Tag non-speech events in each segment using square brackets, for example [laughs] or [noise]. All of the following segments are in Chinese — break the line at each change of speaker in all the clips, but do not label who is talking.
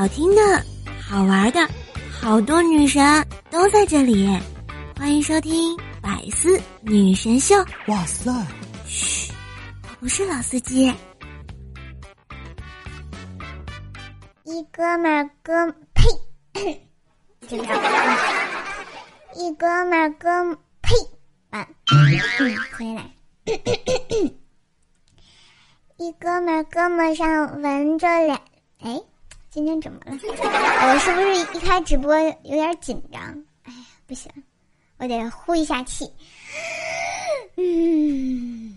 好听的、好玩的，好多女神都在这里。欢迎收听《百思女神秀》。
哇塞！
嘘，我不是老司机。
一哥们儿哥呸，这个一哥们儿哥呸，完，回来。[laughs] 一哥们儿胳膊上纹着俩，哎，今天怎么了？[laughs] 我是不是一开直播有点紧张？哎呀，不行，我得呼一下气。嗯。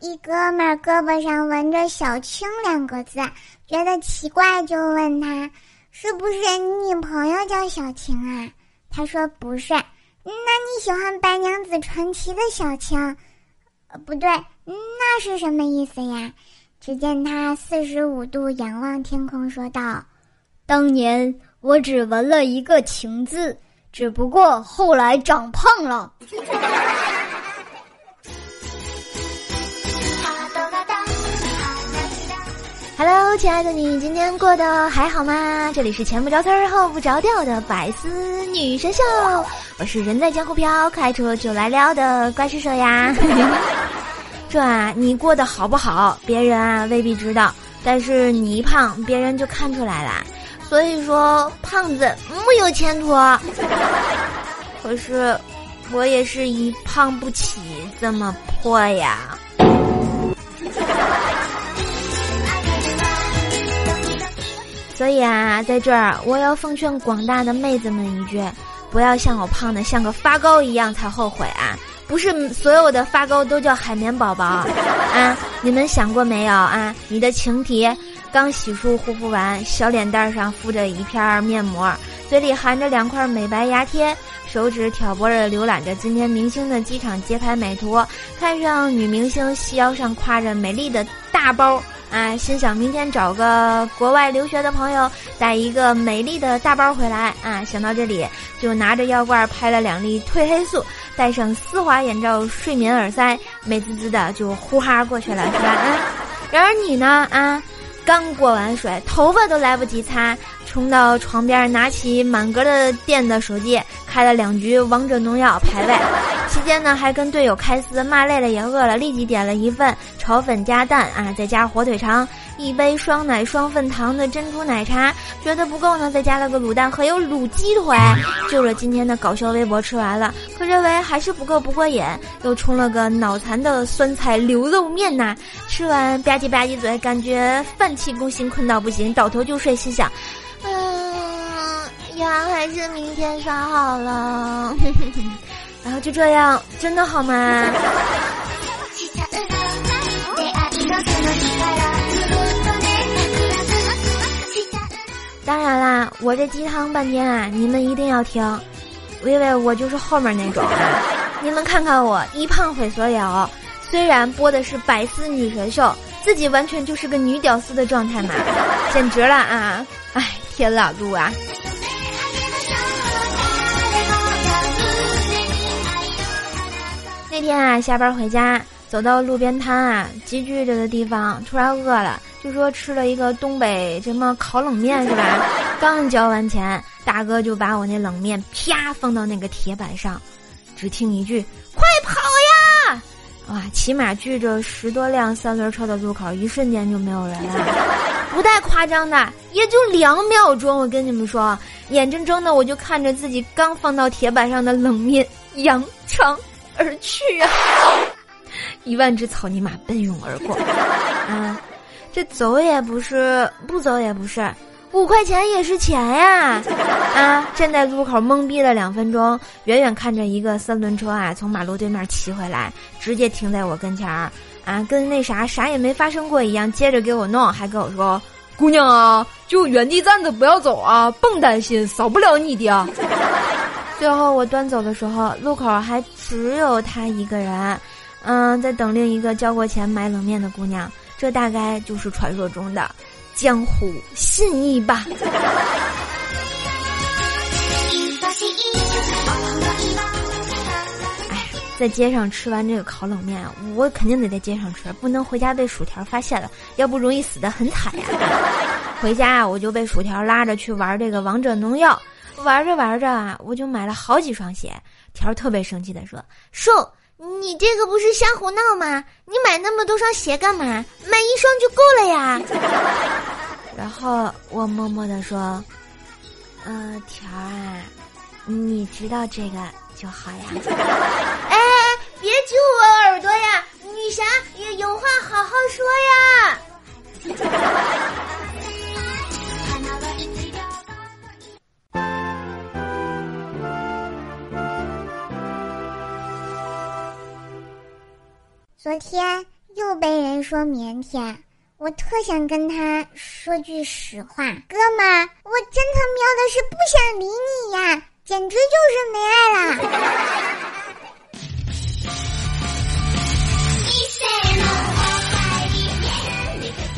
一哥们胳膊上纹着“小青”两个字，觉得奇怪，就问他：“是不是你女朋友叫小青啊？”他说：“不是。”那你喜欢《白娘子传奇》的小青？呃，不对，那是什么意思呀？只见他四十五度仰望天空，说道：“
当年我只纹了一个‘情’字，只不过后来长胖了。”
哈喽亲爱的你，今天过得还好吗？这里是前不着村后不着调的百思女神秀，我是人在江湖飘，开车就来撩的怪叔叔呀。这啊，你过得好不好？别人啊未必知道，但是你一胖，别人就看出来了。所以说，胖子木有前途。[laughs] 可是，我也是一胖不起这么破呀。所以啊，在这儿我要奉劝广大的妹子们一句：不要像我胖的像个发糕一样才后悔啊！不是所有的发糕都叫海绵宝宝 [laughs] 啊！你们想过没有啊？你的情敌刚洗漱护肤完，小脸蛋上敷着一片面膜，嘴里含着两块美白牙贴，手指挑拨着浏览着今天明星的机场街拍美图，看上女明星细腰上挎着美丽的大包。啊，心想明天找个国外留学的朋友带一个美丽的大包回来啊！想到这里，就拿着药罐拍了两粒褪黑素，戴上丝滑眼罩、睡眠耳塞，美滋滋的就呼哈过去了，是吧？然而你呢？啊，刚过完水，头发都来不及擦，冲到床边，拿起满格的电的手机，开了两局王者农药排位。期间呢，还跟队友开撕，骂累了也饿了，立即点了一份炒粉加蛋啊，再加火腿肠，一杯双奶双份糖的珍珠奶茶，觉得不够呢，再加了个卤蛋和有卤鸡腿，就着今天的搞笑微博吃完了，可认为还是不够不过瘾，又冲了个脑残的酸菜牛肉面呐，吃完吧唧吧唧嘴，感觉饭气攻心，困到不行，倒头就睡，心想，嗯，牙还是明天刷好了。[laughs] 然后就这样，真的好吗？当然啦，我这鸡汤半天啊，你们一定要听，因为我就是后面那种。[laughs] 你们看看我一胖毁所有，虽然播的是百思女神秀，自己完全就是个女屌丝的状态嘛，[laughs] 简直了啊！哎，天老路啊！那天啊，下班回家，走到路边摊啊，集聚着的地方，突然饿了，就说吃了一个东北什么烤冷面是吧？[laughs] 刚交完钱，大哥就把我那冷面啪放到那个铁板上，只听一句“快跑呀！”哇，起码距着十多辆三轮车的路口，一瞬间就没有人了，[laughs] 不带夸张的，也就两秒钟。我跟你们说，眼睁睁的我就看着自己刚放到铁板上的冷面扬长。而去啊！[laughs] 一万只草泥马奔涌而过，啊，这走也不是，不走也不是，五块钱也是钱呀！啊，站在路口懵逼了两分钟，远远看着一个三轮车啊从马路对面骑回来，直接停在我跟前儿，啊，跟那啥啥也没发生过一样，接着给我弄，还跟我说：“姑娘啊，就原地站着不要走啊，甭担心，少不了你的。[laughs] ”最后我端走的时候，路口还只有他一个人，嗯，在等另一个交过钱买冷面的姑娘。这大概就是传说中的江湖信义吧。哎，在街上吃完这个烤冷面，我肯定得在街上吃，不能回家被薯条发现了，要不容易死得很惨呀。[laughs] 回家啊，我就被薯条拉着去玩这个王者农药，玩着玩着啊，我就买了好几双鞋。条特别生气的说：“
瘦，你这个不是瞎胡闹吗？你买那么多双鞋干嘛？买一双就够了呀。[laughs] ”
然后我默默的说：“呃，条儿啊，你知道这个就好呀。[laughs] ”
哎，
腼腆，我特想跟他说句实话，哥们，我真他喵的是不想理你呀，简直就是没爱了。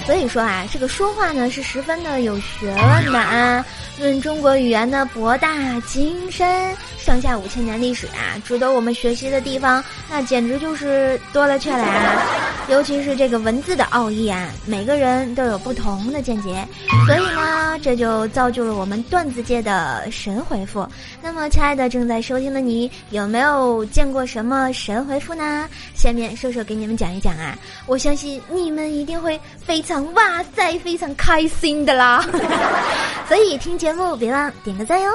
所以说啊，这个说话呢是十分的有学问的啊。论中国语言的博大精深，上下五千年历史啊，值得我们学习的地方，那简直就是多了去了啊！尤其是这个文字的奥义啊，每个人都有不同的见解，所以呢，这就造就了我们段子界的神回复。那么，亲爱的正在收听的你，有没有见过什么神回复呢？下面瘦瘦给你们讲一讲啊，我相信你们一定会非常哇塞，非常开心的啦！[laughs] 所以听。节目别忘点个赞哟！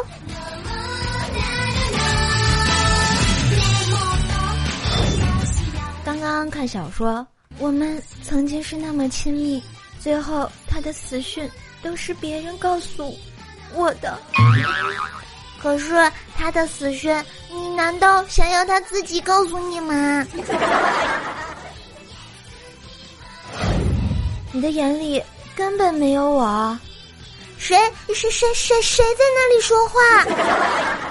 刚刚看小说，我们曾经是那么亲密，最后他的死讯都是别人告诉我的。
可是他的死讯，你难道想要他自己告诉你吗？[laughs]
你的眼里根本没有我。
谁谁谁谁谁在那里说话？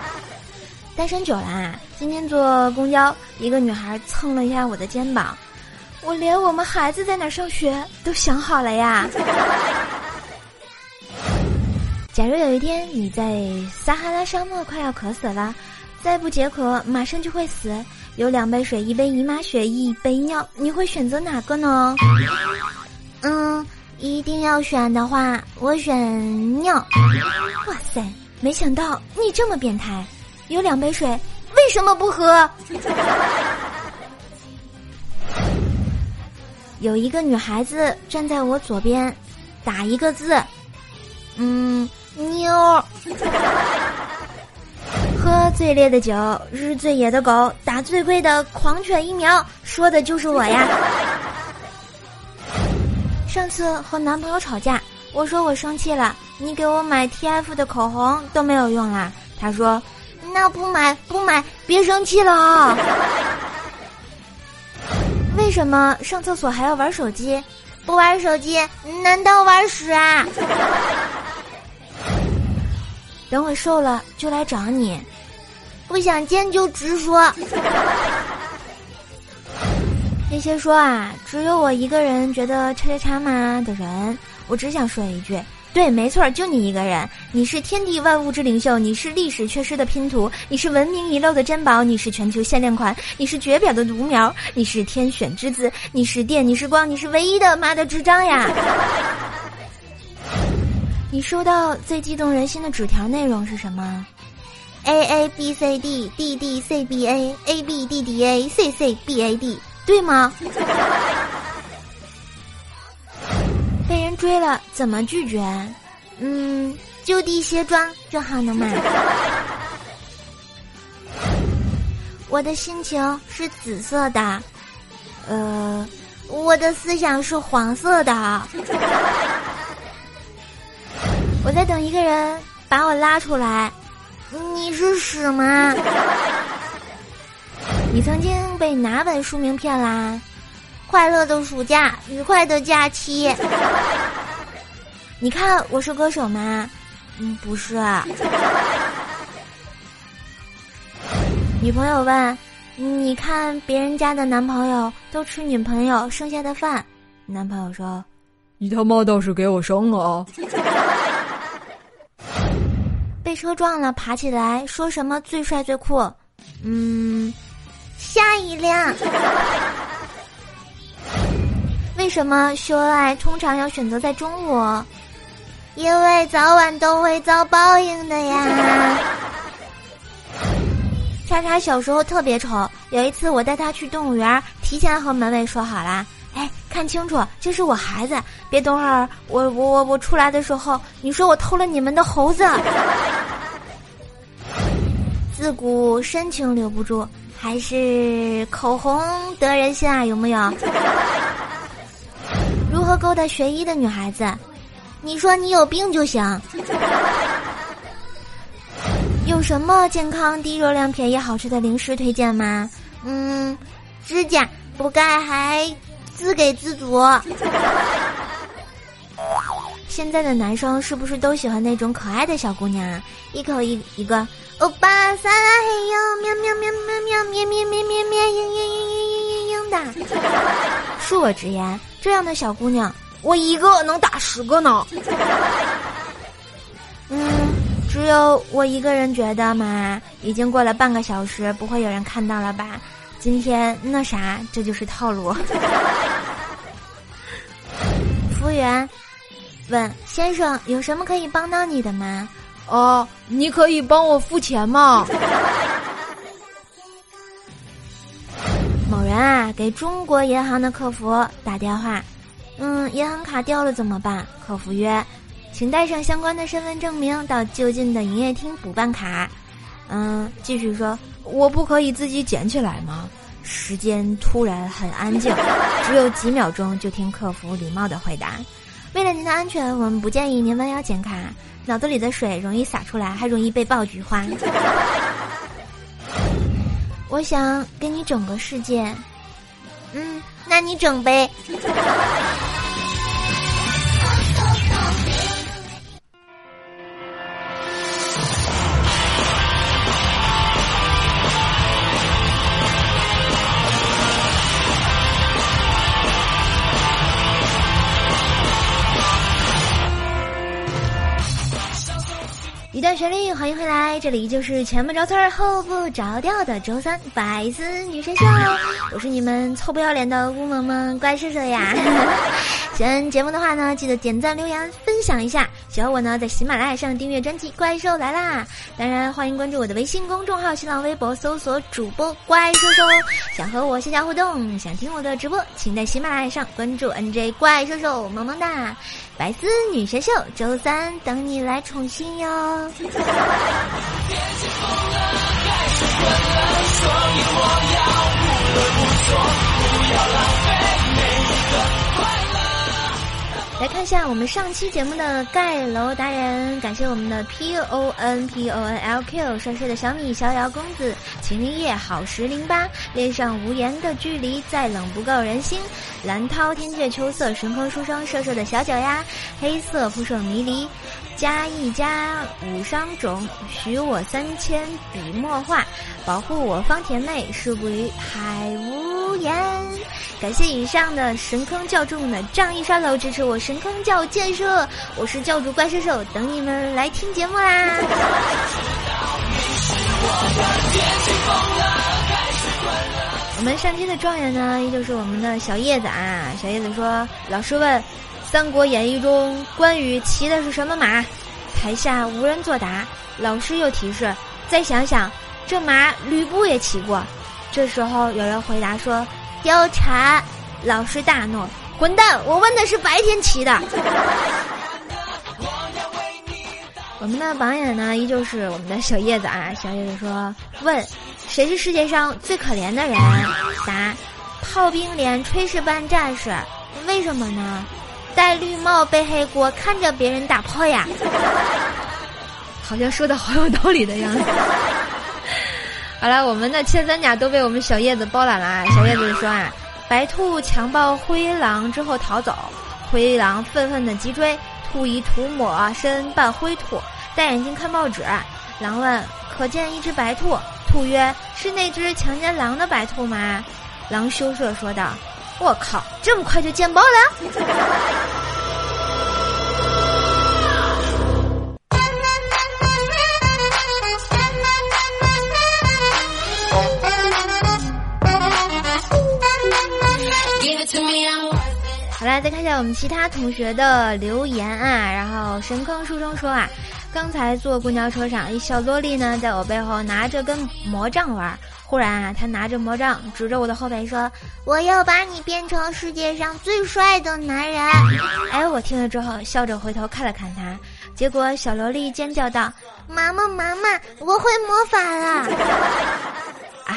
[laughs]
单身久了，今天坐公交，一个女孩蹭了一下我的肩膀，我连我们孩子在哪上学都想好了呀。假如有一天你在撒哈拉沙漠快要渴死了，再不解渴马上就会死，有两杯水、一杯姨妈血、一杯尿，你会选择哪个呢？
嗯。一定要选的话，我选尿。
哇塞，没想到你这么变态！有两杯水，为什么不喝？有一个女孩子站在我左边，打一个字，嗯，妞。[laughs] 喝最烈的酒，日最野的狗，打最贵的狂犬疫苗，说的就是我呀。上次和男朋友吵架，我说我生气了，你给我买 T F 的口红都没有用啦。他说：“
那不买不买，别生气了啊。”
为什么上厕所还要玩手机？
不玩手机难道玩屎啊？
等我瘦了就来找你，
不想见就直说。
那些说啊，只有我一个人觉得叉叉叉吗的人，我只想说一句：对，没错，就你一个人。你是天地万物之领袖，你是历史缺失的拼图，你是文明遗漏的珍宝，你是全球限量款，你是绝表的独苗，你是天选之子，你是电，你是光，你是唯一的妈的智障呀！[laughs] 你收到最激动人心的纸条内容是什么
？A A B C D D D C B A A B D D A C C B A D。
对吗？被人追了怎么拒绝？
嗯，就地卸妆就好了嘛。[laughs] 我的心情是紫色的，呃，我的思想是黄色的。[laughs]
我在等一个人把我拉出来。
你是屎吗？[laughs]
你曾经被哪本书名骗啦？
快乐的暑假，愉快的假期。[laughs]
你看我是歌手吗？
嗯，不是。
女朋友问：“你看别人家的男朋友都吃女朋友剩下的饭。”男朋友说：“
你他妈倒是给我生啊！” [laughs]
被车撞了，爬起来说什么最帅最酷？嗯。下一辆。为什么秀恩爱通常要选择在中午？因为早晚都会遭报应的呀。[laughs] 叉叉小时候特别丑，有一次我带他去动物园，提前和门卫说好了，哎，看清楚，这是我孩子，别等会儿我我我我出来的时候，你说我偷了你们的猴子。[laughs] 自古深情留不住，还是口红得人心啊？有没有？脱钩的学医的女孩子，你说你有病就行。有什么健康、低热量、便宜、好吃的零食推荐吗？嗯，指甲补钙还自给自足。现在的男生是不是都喜欢那种可爱的小姑娘啊？一口一一个欧巴桑，嘿呦，喵喵喵喵喵，喵喵喵喵喵，嘤嘤嘤嘤嘤嘤嘤的。恕我直言，这样的小姑娘。我一个能打十个呢。嗯，只有我一个人觉得嘛。已经过了半个小时，不会有人看到了吧？今天那啥，这就是套路。[laughs] 服务员问先生：“有什么可以帮到你的吗？”
哦，你可以帮我付钱吗？
某人啊，给中国银行的客服打电话。嗯，银行卡掉了怎么办？客服曰，请带上相关的身份证明到就近的营业厅补办卡。嗯，继续说，
我不可以自己捡起来吗？
时间突然很安静，[laughs] 只有几秒钟，就听客服礼貌的回答：为了您的安全，我们不建议您弯腰捡卡，脑子里的水容易洒出来，还容易被爆菊花。我想给你整个世界。嗯，那你整呗。欢迎回来，这里就是前不着村后不着调的周三百思女神秀，我是你们臭不要脸的乌蒙蒙怪叔叔呀。[laughs] 喜欢节目的话呢，记得点赞、留言、分享一下。喜欢我呢，在喜马拉雅上订阅专辑《怪兽来啦》。当然，欢迎关注我的微信公众号、新浪微博，搜索主播怪兽兽。想和我线下互动，想听我的直播，请在喜马拉雅上关注 NJ 怪兽兽，萌萌哒。百思女神秀，周三等你来宠幸哟。[laughs] 来看一下我们上期节目的盖楼达人，感谢我们的 P O N P O N L Q 帅帅的小米逍遥公子，秦林叶好十零八，恋上无言的距离，再冷不够人心，蓝涛天界秋色，神坑书生瘦瘦的小脚丫，黑色扑朔迷离，加一加五伤种，许我三千笔墨画，保护我方甜妹，恕不与海无言。感谢以上的神坑教主们的仗义刷楼支持我神坑教建设，我是教主怪兽兽，等你们来听节目啦！我们上期的状元呢，依旧是我们的小叶子啊。小叶子说：“老师问，《三国演义》中关羽骑的是什么马？”台下无人作答。老师又提示：“再想想，这马吕布也骑过。”这时候有人回答说。貂蝉，老师大怒，混蛋！我问的是白天骑的。[laughs] 我们的榜眼呢，依旧是我们的小叶子啊。小叶子说：“问，谁是世界上最可怜的人？”答：炮兵连炊事班战士。为什么呢？戴绿帽背黑锅，看着别人打炮呀。好像说的好有道理的样子。好了，我们的千三甲都被我们小叶子包揽了啊！[laughs] 小叶子说啊，白兔强暴灰狼之后逃走，灰狼愤愤的急追，兔以涂抹身扮灰兔，戴眼镜看报纸。狼问：可见一只白兔？兔曰：是那只强奸狼的白兔吗？狼羞涩说道：我靠，这么快就见报了？[laughs] 再看一下我们其他同学的留言啊。然后神坑书生说啊，刚才坐公交车上，一小萝莉呢在我背后拿着根魔杖玩。忽然啊，他拿着魔杖指着我的后背说：“
我要把你变成世界上最帅的男人。”
哎，我听了之后笑着回头看了看他，结果小萝莉尖叫道：“
妈妈，妈妈，我会魔法了！”
哎，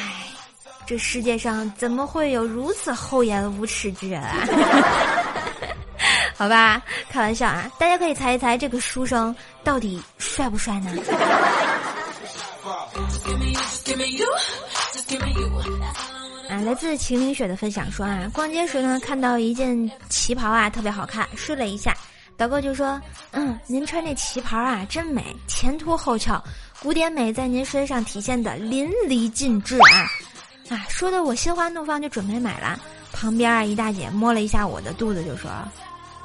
这世界上怎么会有如此厚颜无耻之人啊？好吧，开玩笑啊，大家可以猜一猜这个书生到底帅不帅呢？[laughs] 啊，来自秦岭雪的分享说啊，逛街时呢看到一件旗袍啊特别好看，试了一下，导购就说，嗯，您穿这旗袍啊真美，前凸后翘，古典美在您身上体现的淋漓尽致啊，啊，说的我心花怒放，就准备买了。旁边啊一大姐摸了一下我的肚子，就说，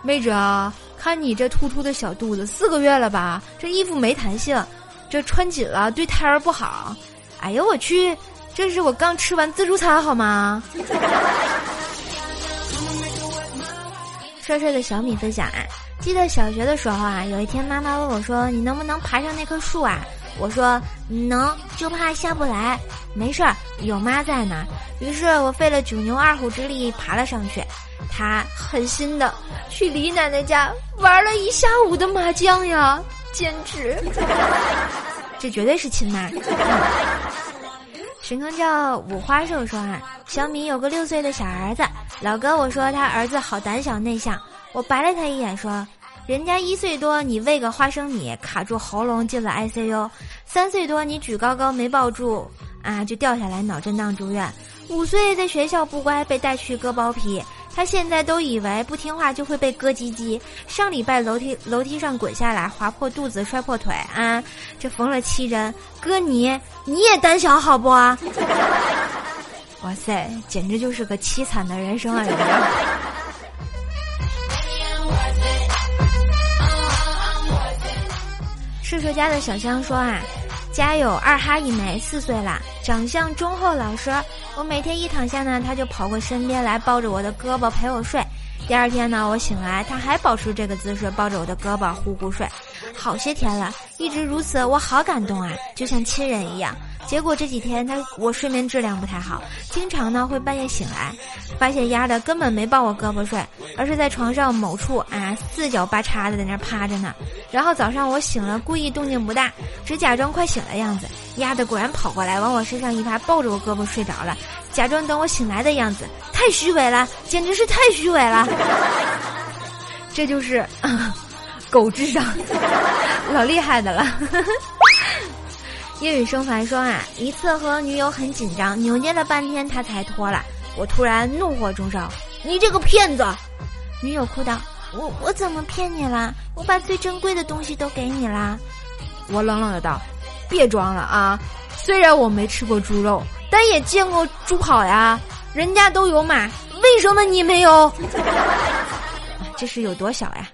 妹子啊，看你这突出的小肚子，四个月了吧，这衣服没弹性，这穿紧了对胎儿不好。哎呦我去！这是我刚吃完自助餐好吗？[laughs] 帅帅的小米分享啊，记得小学的时候啊，有一天妈妈问我说：“你能不能爬上那棵树啊？”我说：“能，就怕下不来。”没事儿，有妈在呢。于是我费了九牛二虎之力爬了上去。他狠心的去李奶奶家玩了一下午的麻将呀，简直。[laughs] 这绝对是亲妈。神坑叫五花兽说啊，小米有个六岁的小儿子，老哥我说他儿子好胆小内向，我白了他一眼说，人家一岁多你喂个花生米卡住喉咙进了 ICU，三岁多你举高高没抱住啊就掉下来脑震荡住院，五岁在学校不乖被带去割包皮。他现在都以为不听话就会被割鸡鸡。上礼拜楼梯楼梯上滚下来，划破肚子，摔破腿啊！这缝了七针。哥你你也胆小好不？[laughs] 哇塞，简直就是个凄惨的人生啊！射手家的小香说啊。家有二哈一枚，四岁啦，长相忠厚老实。我每天一躺下呢，他就跑过身边来，抱着我的胳膊陪我睡。第二天呢，我醒来，他还保持这个姿势，抱着我的胳膊呼呼睡。好些天了，一直如此，我好感动啊，就像亲人一样。结果这几天他我睡眠质量不太好，经常呢会半夜醒来，发现丫的根本没抱我胳膊睡，而是在床上某处啊四脚八叉的在那趴着呢。然后早上我醒了，故意动静不大，只假装快醒的样子，丫的果然跑过来往我身上一趴，抱着我胳膊睡着了，假装等我醒来的样子，太虚伪了，简直是太虚伪了。[laughs] 这就是狗智商，[laughs] 老厉害的了。夜雨生凡说啊，一次和女友很紧张，扭捏了半天他才脱了。我突然怒火中烧，你这个骗子！女友哭道：“我我怎么骗你啦？我把最珍贵的东西都给你啦。”我冷冷的道：“别装了啊！虽然我没吃过猪肉，但也见过猪跑呀，人家都有马，为什么你没有？[laughs] 这是有多小呀？”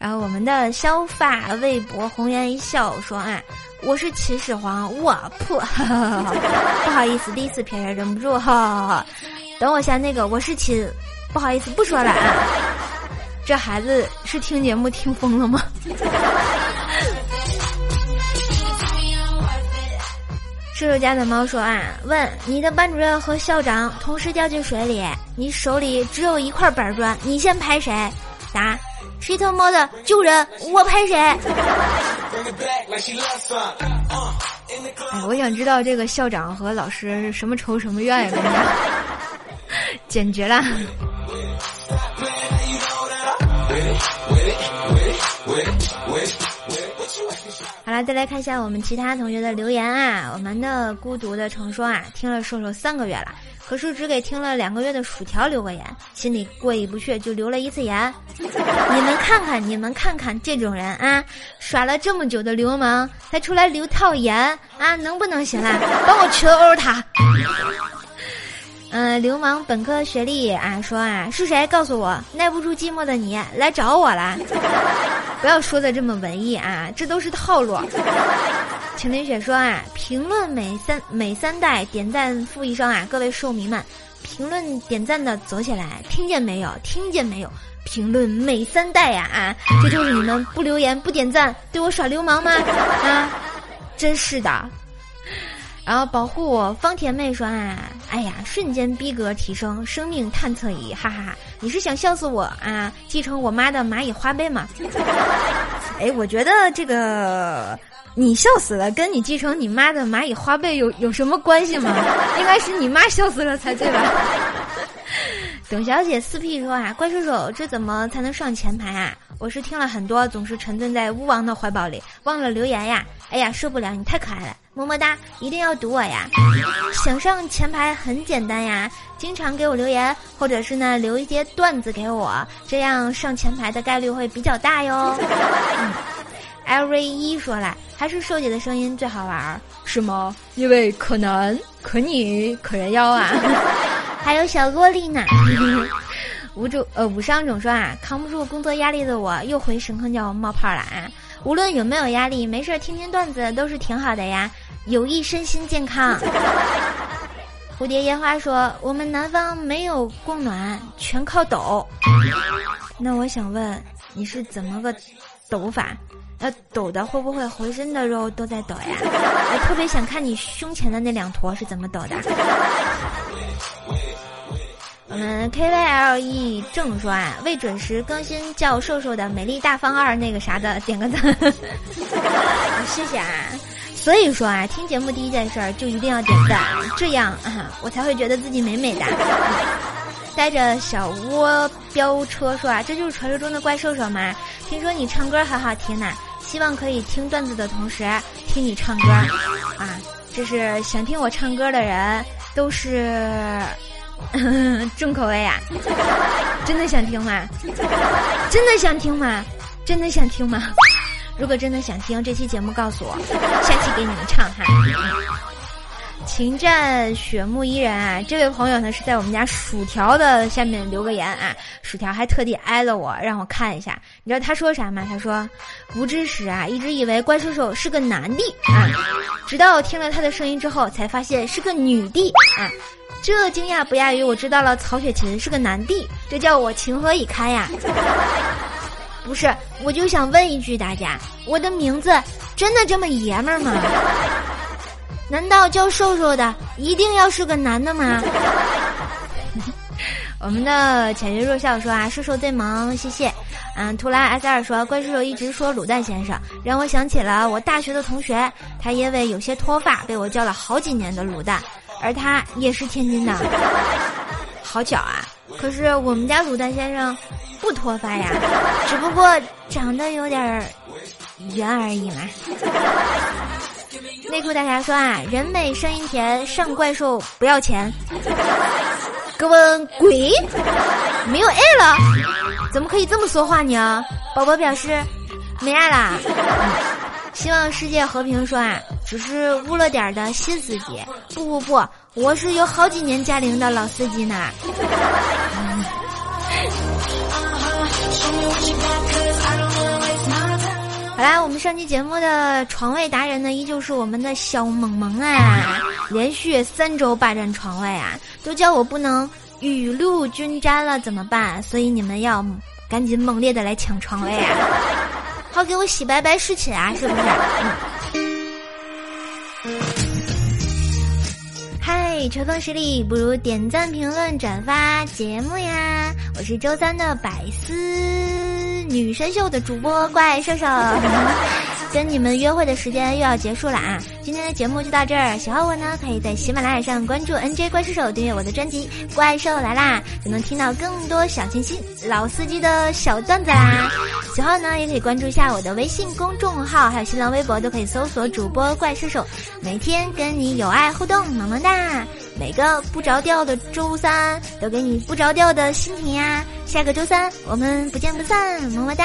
然后我们的削发微博红颜一笑说啊，我是秦始皇，我破，[laughs] 不好意思，第一次骗人忍不住，哈，等我下那个我是秦，不好意思不说了啊，[laughs] 这孩子是听节目听疯了吗？[laughs] 叔叔家的猫说啊，问你的班主任和校长同时掉进水里，你手里只有一块板砖，你先拍谁？答。谁他妈的救人？我拍谁？[laughs] 我想知道这个校长和老师是什么仇什么怨呀？[laughs] 简直了！好了，再来看一下我们其他同学的留言啊。我们的孤独的成说啊，听了瘦瘦三个月了。可是只给听了两个月的薯条留个言，心里过意不去，就留了一次言。你们看看，你们看看这种人啊，耍了这么久的流氓，还出来留套言啊，能不能行啊？帮我求殴他。嗯，流氓本科学历啊，说啊是谁？告诉我，耐不住寂寞的你来找我了。[laughs] 不要说的这么文艺啊，这都是套路。晴林雪说啊，评论每三每三代点赞负一声啊，各位兽迷们，评论点赞的走起来，听见没有？听见没有？评论每三代呀啊！这就是你们不留言不点赞对我耍流氓吗？啊，真是的。然后保护我方甜妹说啊，哎呀，瞬间逼格提升，生命探测仪，哈哈哈！你是想笑死我啊？继承我妈的蚂蚁花呗吗？[laughs] 哎，我觉得这个你笑死了，跟你继承你妈的蚂蚁花呗有有什么关系吗？应该是你妈笑死了才对吧？[laughs] 董小姐四 P 说啊，怪叔叔这怎么才能上前排啊？我是听了很多，总是沉醉在巫王的怀抱里，忘了留言呀。哎呀，受不了，你太可爱了，么么哒，一定要读我呀。想上前排很简单呀，经常给我留言，或者是呢留一些段子给我，这样上前排的概率会比较大哟。L V 一说了，还是瘦姐的声音最好玩儿，
是吗？因为可男可女可人妖啊。[laughs]
还有小萝莉呢，无主呃无伤总说啊，扛不住工作压力的我又回神坑教冒泡了啊！无论有没有压力，没事听听段子都是挺好的呀，有益身心健康。[laughs] 蝴蝶烟花说，我们南方没有供暖，全靠抖。那我想问，你是怎么个抖法？那，抖的会不会浑身的肉都在抖呀？我 [laughs] 特别想看你胸前的那两坨是怎么抖的。我们 K Y L E 正说啊，未准时更新叫瘦瘦的美丽大方二那个啥的，点个赞，[laughs] 谢谢啊。所以说啊，听节目第一件事儿就一定要点赞，这样啊，我才会觉得自己美美的。带着小窝飙车说啊，这就是传说中的怪兽兽吗？听说你唱歌很好听呢。希望可以听段子的同时听你唱歌，啊，这是想听我唱歌的人都是 [laughs] 重口味啊！真的想听吗？真的想听吗？真的想听吗？如果真的想听，这期节目告诉我，下期给你们唱哈。情战雪木伊人啊，这位朋友呢是在我们家薯条的下面留个言啊，薯条还特地挨了我，让我看一下。你知道他说啥吗？他说，无知时啊，一直以为怪兽兽是个男的啊，直到我听了他的声音之后，才发现是个女的啊，这惊讶不亚于我知道了曹雪芹是个男帝，这叫我情何以堪呀？[laughs] 不是，我就想问一句大家，我的名字真的这么爷们儿吗？[laughs] 难道叫瘦瘦的一定要是个男的吗？[laughs] 我们的浅月弱笑说啊，瘦瘦最萌，谢谢。嗯，图拉 S 二说，怪兽兽一直说卤蛋先生，让我想起了我大学的同学，他因为有些脱发，被我叫了好几年的卤蛋，而他也是天津的。好巧啊！可是我们家卤蛋先生不脱发呀，只不过长得有点圆而已嘛。内裤大侠说啊，人美声音甜，上怪兽不要钱。哥问鬼，没有爱了？怎么可以这么说话呢？宝宝表示没爱啦。希望世界和平说啊，只是污了点的新司机。不不不，我是有好几年驾龄的老司机呢。[laughs] 好啦，我们上期节目的床位达人呢，依旧是我们的小萌萌啊！连续三周霸占床位啊，都叫我不能雨露均沾了，怎么办？所以你们要赶紧猛烈的来抢床位啊，好给我洗白白侍寝啊，是不是？嗨，秋风十里不如点赞、评论、转发节目呀！我是周三的百思。女神秀的主播怪兽兽，跟你们约会的时间又要结束了啊！今天的节目就到这儿，喜欢我呢，可以在喜马拉雅上关注 NJ 怪兽手，订阅我的专辑《怪兽来啦》，就能听到更多小清新、老司机的小段子啦。喜欢呢，也可以关注一下我的微信公众号，还有新浪微博，都可以搜索主播怪兽手，每天跟你有爱互动，萌萌哒！每个不着调的周三，都给你不着调的心情呀！下个周三我们不见不散，么么哒！